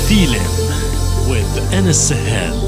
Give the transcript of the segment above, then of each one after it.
Feeling with Anas Sahel.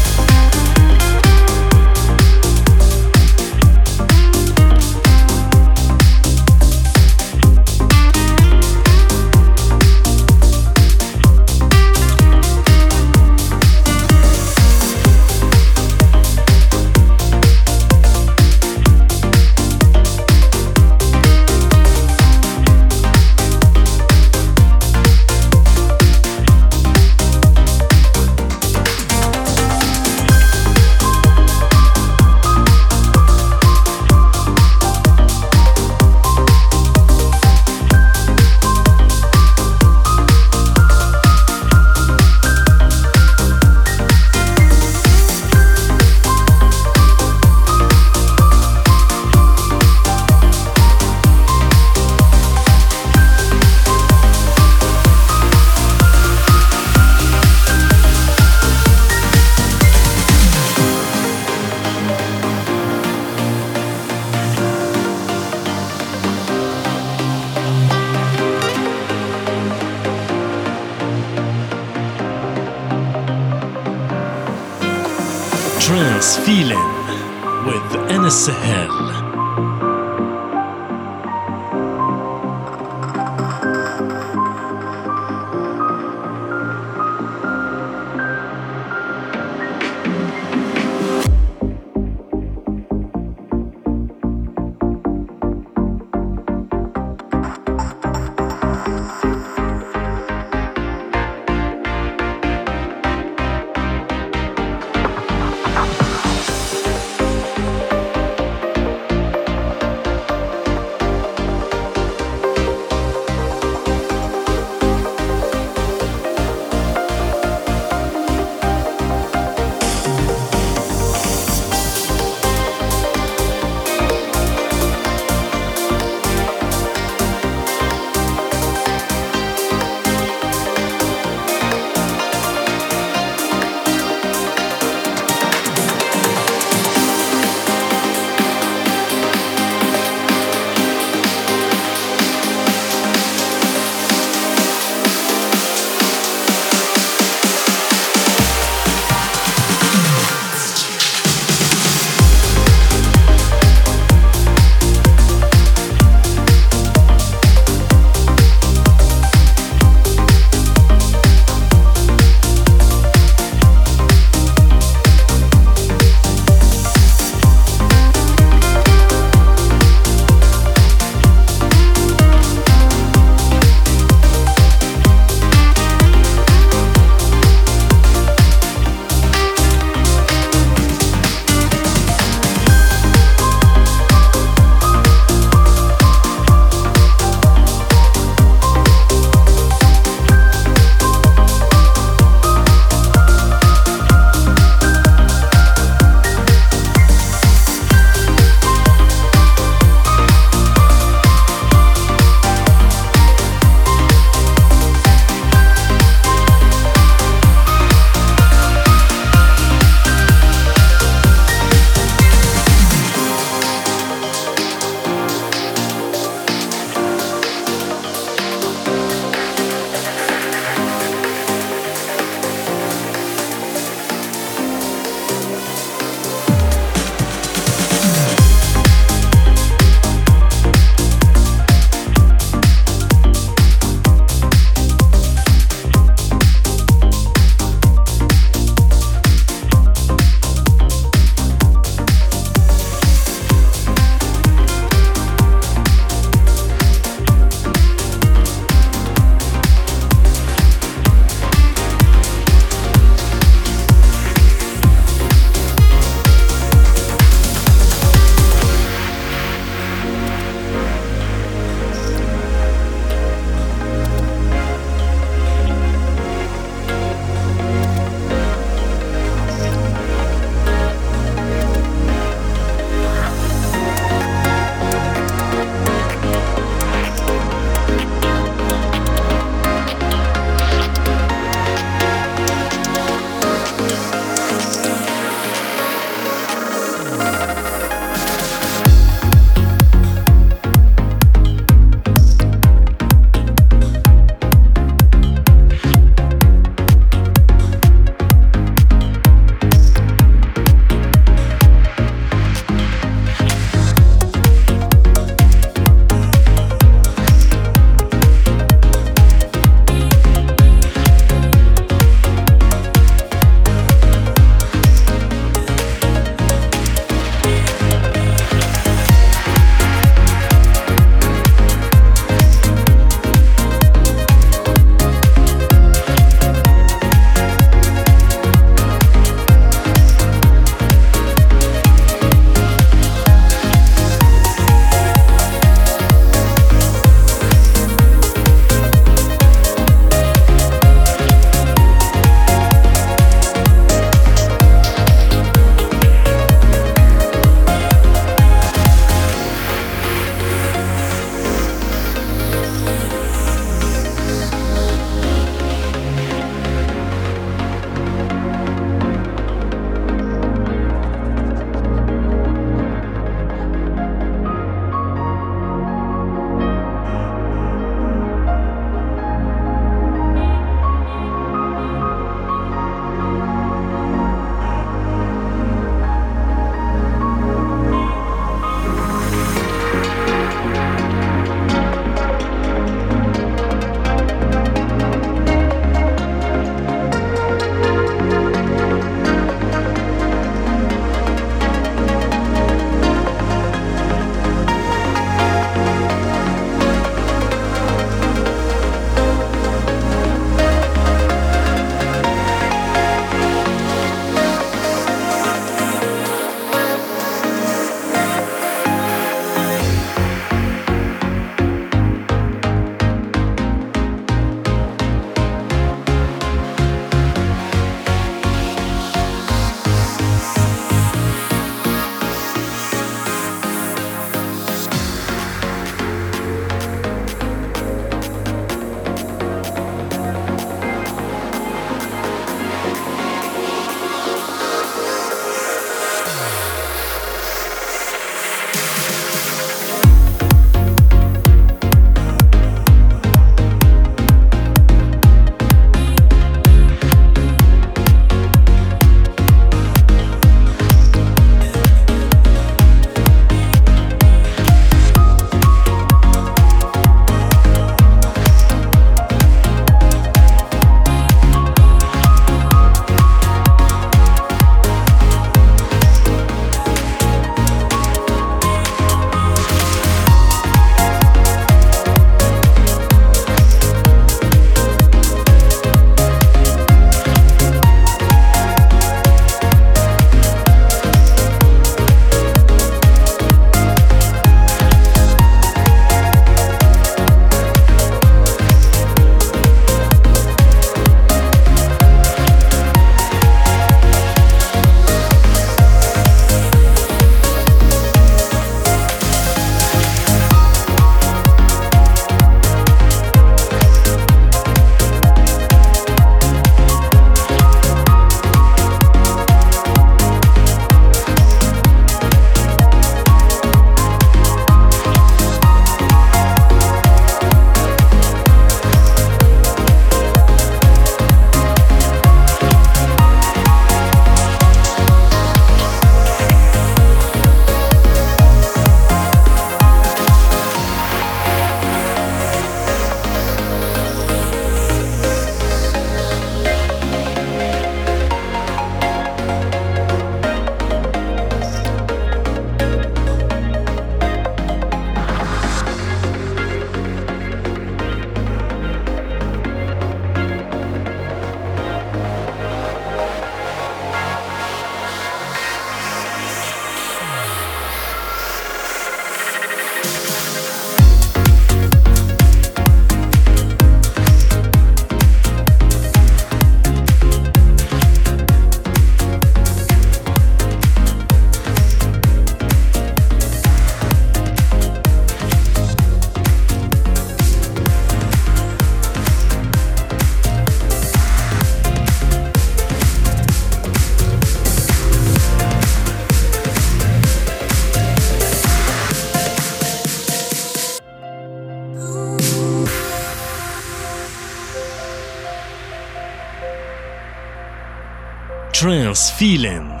Trance feeling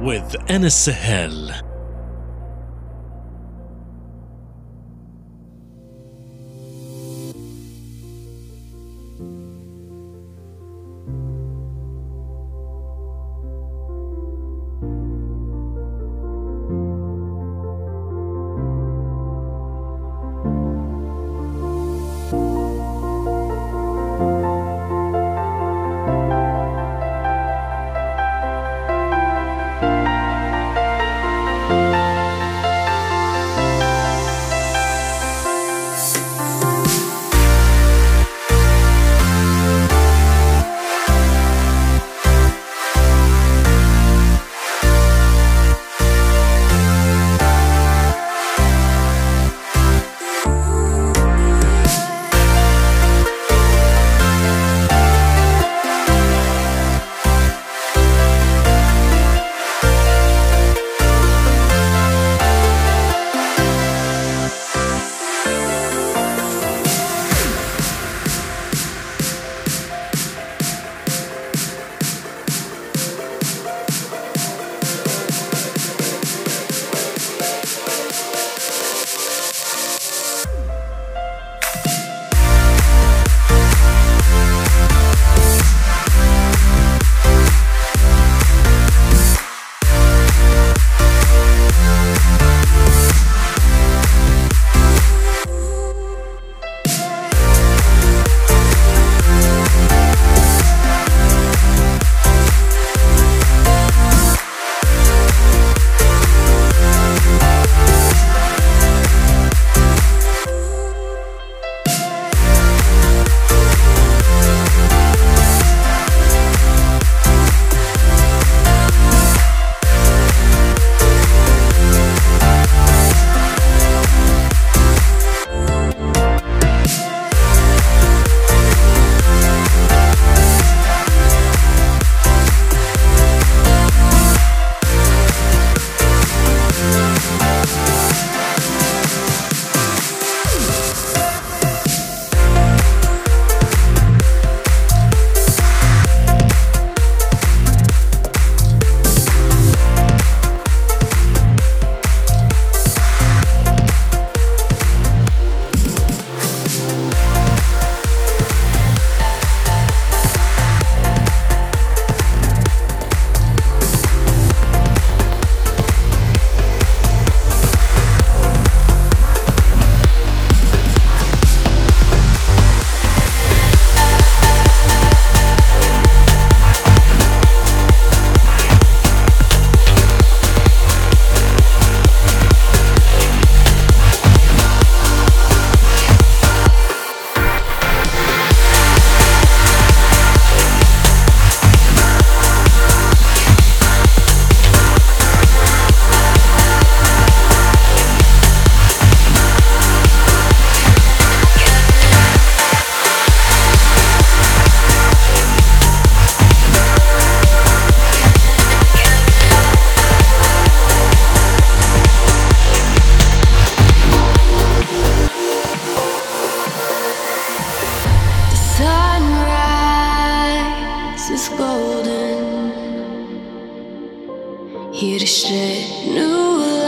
with Anas Sahel. Here to shed new light.